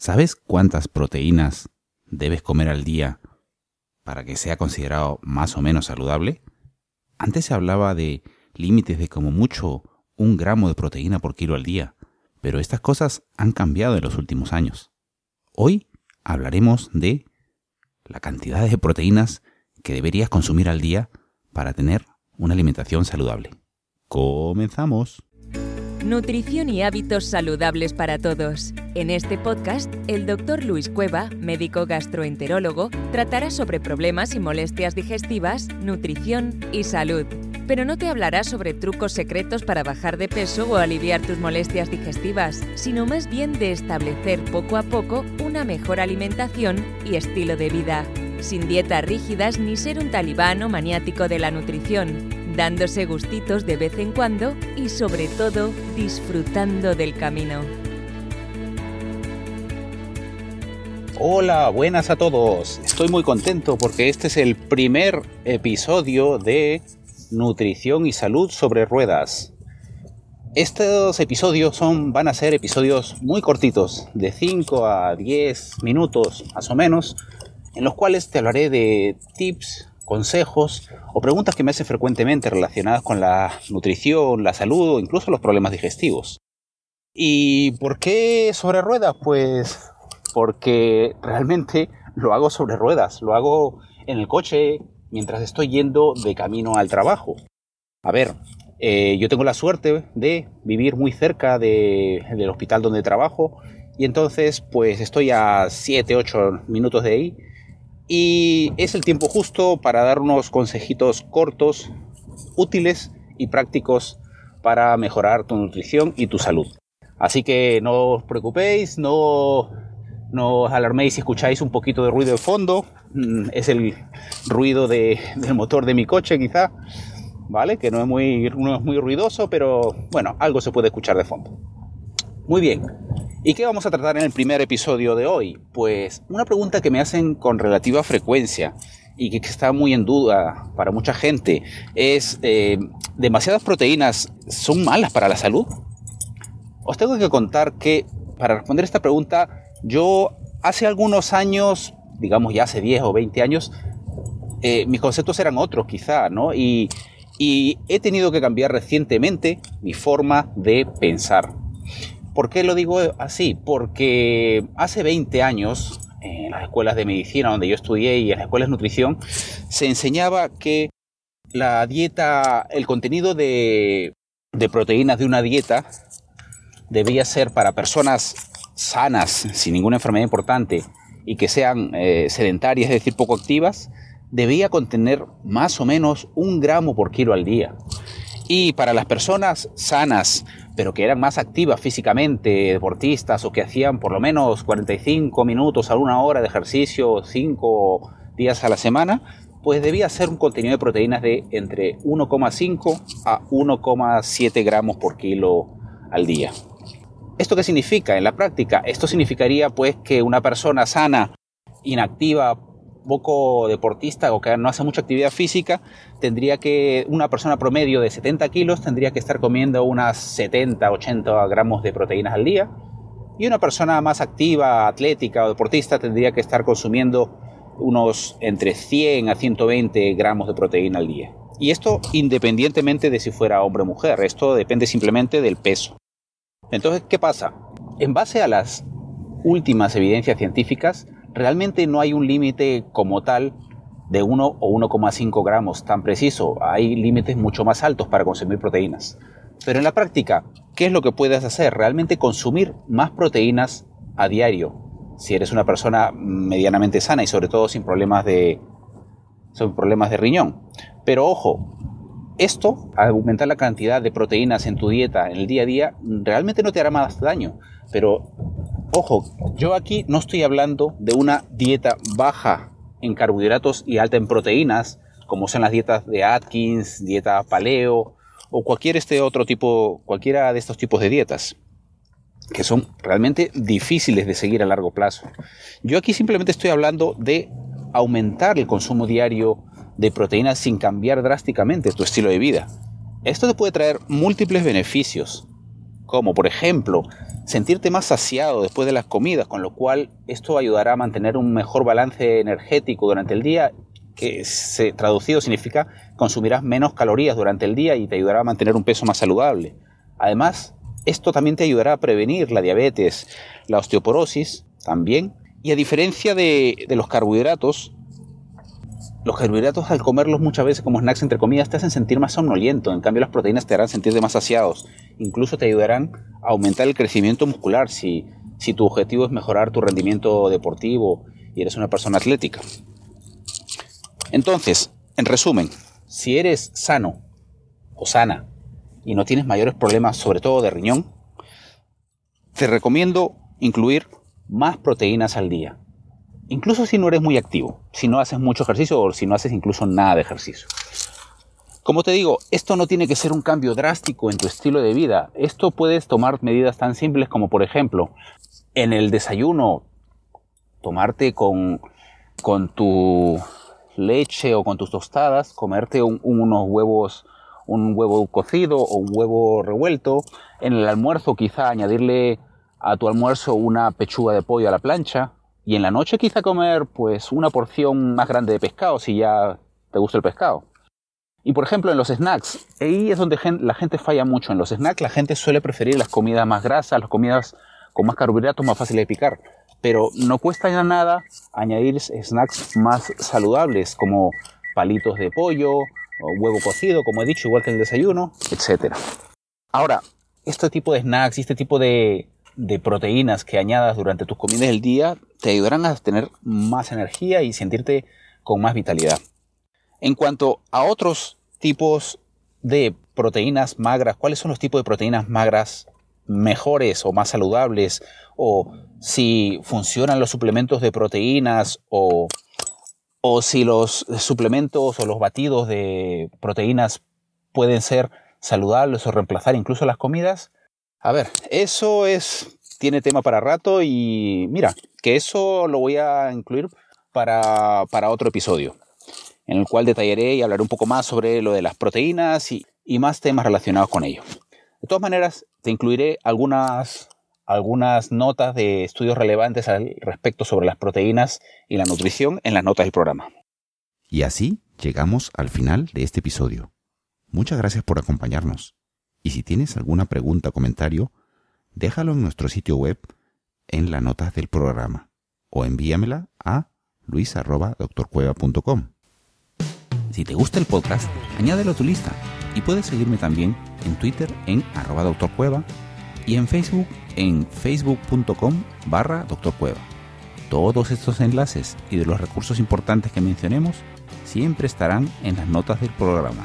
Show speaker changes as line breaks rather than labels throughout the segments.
¿Sabes cuántas proteínas debes comer al día para que sea considerado más o menos saludable? Antes se hablaba de límites de como mucho un gramo de proteína por kilo al día, pero estas cosas han cambiado en los últimos años. Hoy hablaremos de la cantidad de proteínas que deberías consumir al día para tener una alimentación saludable. Comenzamos.
Nutrición y hábitos saludables para todos. En este podcast, el doctor Luis Cueva, médico gastroenterólogo, tratará sobre problemas y molestias digestivas, nutrición y salud. Pero no te hablará sobre trucos secretos para bajar de peso o aliviar tus molestias digestivas, sino más bien de establecer poco a poco una mejor alimentación y estilo de vida, sin dietas rígidas ni ser un talibán o maniático de la nutrición dándose gustitos de vez en cuando y sobre todo disfrutando del camino.
Hola, buenas a todos. Estoy muy contento porque este es el primer episodio de Nutrición y Salud sobre Ruedas. Estos episodios son, van a ser episodios muy cortitos, de 5 a 10 minutos más o menos, en los cuales te hablaré de tips, consejos o preguntas que me hacen frecuentemente relacionadas con la nutrición, la salud o incluso los problemas digestivos. ¿Y por qué sobre ruedas? Pues porque realmente lo hago sobre ruedas, lo hago en el coche mientras estoy yendo de camino al trabajo. A ver, eh, yo tengo la suerte de vivir muy cerca del hospital donde trabajo y entonces pues estoy a 7, 8 minutos de ahí y es el tiempo justo para dar unos consejitos cortos, útiles y prácticos para mejorar tu nutrición y tu salud. Así que no os preocupéis, no, no os alarméis si escucháis un poquito de ruido de fondo. Mm, es el ruido del motor de mi coche quizá, ¿vale? Que no es, muy, no es muy ruidoso, pero bueno, algo se puede escuchar de fondo. Muy bien, ¿Y qué vamos a tratar en el primer episodio de hoy? Pues una pregunta que me hacen con relativa frecuencia y que está muy en duda para mucha gente es, eh, ¿demasiadas proteínas son malas para la salud? Os tengo que contar que para responder esta pregunta, yo hace algunos años, digamos ya hace 10 o 20 años, eh, mis conceptos eran otros quizá, ¿no? Y, y he tenido que cambiar recientemente mi forma de pensar. ¿Por qué lo digo así? Porque hace 20 años, en las escuelas de medicina donde yo estudié y en las escuelas de nutrición, se enseñaba que la dieta, el contenido de, proteínas de una dieta debía ser para personas sanas, sin ninguna enfermedad importante, y que sean eh, sedentarias, es decir, poco activas, debía contener más o menos un gramo por kilo al día. Y para las personas sanas, pero que eran más activas físicamente, deportistas o que hacían por lo menos 45 minutos a una hora de ejercicio 5 días a la semana, pues debía ser un contenido de proteínas de entre 1,5 a 1,7 gramos por kilo al día. ¿Esto qué significa en la práctica? Esto significaría pues que una persona sana, inactiva, poco deportista o que no hace mucha actividad física, tendría que, una persona promedio de 70 kilos tendría que estar comiendo unas 70, 80 gramos de proteínas al día. Y una persona más activa, atlética o deportista tendría que estar consumiendo unos entre 100 a 120 gramos de proteína al día. Y esto independientemente de si fuera hombre o mujer, esto depende simplemente del peso. Entonces, ¿qué pasa? En base a las últimas evidencias científicas, realmente no hay un límite como tal de 1 o 1,5 gramos tan preciso. Hay límites mucho más altos para consumir proteínas. Pero en la práctica, ¿qué es lo que puedes hacer? Realmente consumir más proteínas a diario. Si eres una persona medianamente sana y sobre todo sin problemas de, sin problemas de riñón. Pero ojo, esto, aumentar la cantidad de proteínas en tu dieta en el día a día, realmente no te hará más daño. Pero Ojo, yo aquí no estoy hablando de una dieta baja en carbohidratos y alta en proteínas, como son las dietas de Atkins, dieta paleo o cualquier este otro tipo, cualquiera de estos tipos de dietas que son realmente difíciles de seguir a largo plazo. Yo aquí simplemente estoy hablando de aumentar el consumo diario de proteínas sin cambiar drásticamente tu estilo de vida. Esto te puede traer múltiples beneficios, como por ejemplo sentirte más saciado después de las comidas, con lo cual esto ayudará a mantener un mejor balance energético durante el día, que se, traducido significa consumirás menos calorías durante el día y te ayudará a mantener un peso más saludable. Además, esto también te ayudará a prevenir la diabetes, la osteoporosis también. Y a diferencia de, los carbohidratos, los carbohidratos al comerlos muchas veces como snacks entre comidas te hacen sentir más somnoliento, en cambio las proteínas te harán sentirte más incluso te ayudarán a aumentar el crecimiento muscular si, si tu objetivo es mejorar tu rendimiento deportivo y eres una persona atlética. Entonces, en resumen, si eres sano o sana y no tienes mayores problemas, sobre todo de riñón, te recomiendo incluir más proteínas al día. Incluso si no eres muy activo, si no haces mucho ejercicio o si no haces incluso nada de ejercicio. Como te digo, esto no tiene que ser un cambio drástico en tu estilo de vida. Esto puedes tomar medidas tan simples como, por ejemplo, en el desayuno, tomarte con, con tu leche o con tus tostadas, comerte unos huevos un huevo cocido o un huevo revuelto. En el almuerzo quizá añadirle a tu almuerzo una pechuga de pollo a la plancha. Y en la noche quizá comer pues una porción más grande de pescado si ya te gusta el pescado. Y por ejemplo en los snacks, ahí es donde la gente falla mucho. En los snacks la gente suele preferir las comidas más grasas, las comidas con más carbohidratos, más fáciles de picar. Pero no cuesta nada añadir snacks más saludables como palitos de pollo, huevo cocido, como he dicho, igual que el desayuno, etc. Ahora, este tipo de snacks y este tipo de, de proteínas que añadas durante tus comidas del día te ayudarán a tener más energía y sentirte con más vitalidad. En cuanto a otros tipos de proteínas magras, ¿cuáles son los tipos de proteínas magras mejores o más saludables? O si funcionan los suplementos de proteínas o o si los suplementos o los batidos de proteínas pueden ser saludables o reemplazar incluso las comidas. A ver, eso es tiene tema para rato y mira, que eso lo voy a incluir para, otro episodio, en el cual detallaré y hablaré un poco más sobre lo de las proteínas y, y más temas relacionados con ello. De todas maneras, te incluiré algunas algunas notas de estudios relevantes al respecto sobre las proteínas y la nutrición en las notas del programa.
Y así llegamos al final de este episodio. Muchas gracias por acompañarnos. Y si tienes alguna pregunta o comentario, déjalo en nuestro sitio web en las notas del programa o envíamela a luis.doctorcueva.com. Si te gusta el podcast, añádelo a tu lista y puedes seguirme también en Twitter en arroba doctorcueva y en Facebook en facebook.com barra Cueva. Todos estos enlaces y de los recursos importantes que mencionemos siempre estarán en las notas del programa.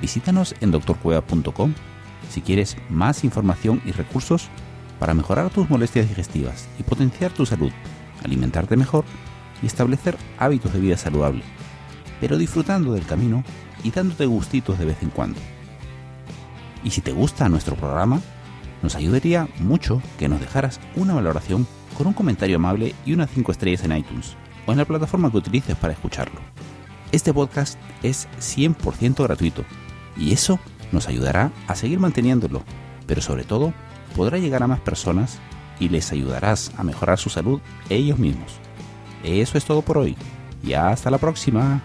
Visítanos en doctorcueva.com si quieres más información y recursos para mejorar tus molestias digestivas y potenciar tu salud, alimentarte mejor y establecer hábitos de vida saludable, pero disfrutando del camino y dándote gustitos de vez en cuando. Y si te gusta nuestro programa, nos ayudaría mucho que nos dejaras una valoración con un comentario amable y unas 5 estrellas en iTunes o en la plataforma que utilices para escucharlo. Este podcast es 100% gratuito y eso nos ayudará a seguir manteniéndolo, pero sobre todo podrá llegar a más personas y les ayudarás a mejorar su salud ellos mismos. Eso es todo por hoy y hasta la próxima.